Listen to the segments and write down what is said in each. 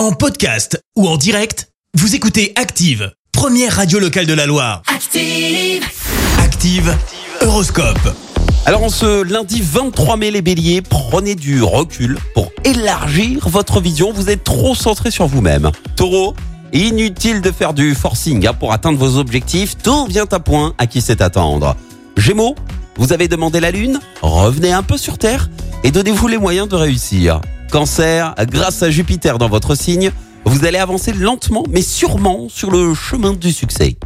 En podcast ou en direct, vous écoutez Active, première radio locale de la Loire. Active. Active, Horoscope. Alors en ce lundi 23 mai les béliers, prenez du recul pour élargir votre vision, vous êtes trop centré sur vous-même. Taureau, inutile de faire du forcing hein, pour atteindre vos objectifs, tout vient à point à qui sait attendre. Gémeaux, vous avez demandé la lune, revenez un peu sur Terre et donnez-vous les moyens de réussir. Cancer, grâce à Jupiter dans votre signe, vous allez avancer lentement mais sûrement sur le chemin du succès.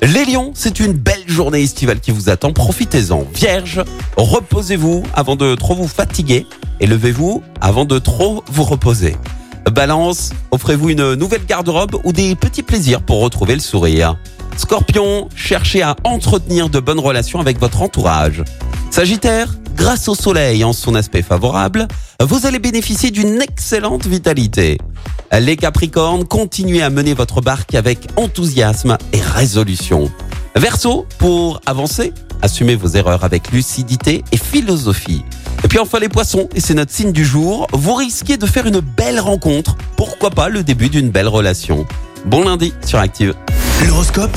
Les lions, c'est une belle journée estivale qui vous attend, profitez-en. Vierge, reposez-vous avant de trop vous fatiguer et levez-vous avant de trop vous reposer. Balance, offrez-vous une nouvelle garde-robe ou des petits plaisirs pour retrouver le sourire. Scorpion, cherchez à entretenir de bonnes relations avec votre entourage. Sagittaire, grâce au soleil en son aspect favorable, vous allez bénéficier d'une excellente vitalité. Les Capricornes, continuez à mener votre barque avec enthousiasme et résolution. Verseau, pour avancer, assumez vos erreurs avec lucidité et philosophie. Et puis enfin les poissons, et c'est notre signe du jour, vous risquez de faire une belle rencontre, pourquoi pas le début d'une belle relation. Bon lundi sur Active. L'horoscope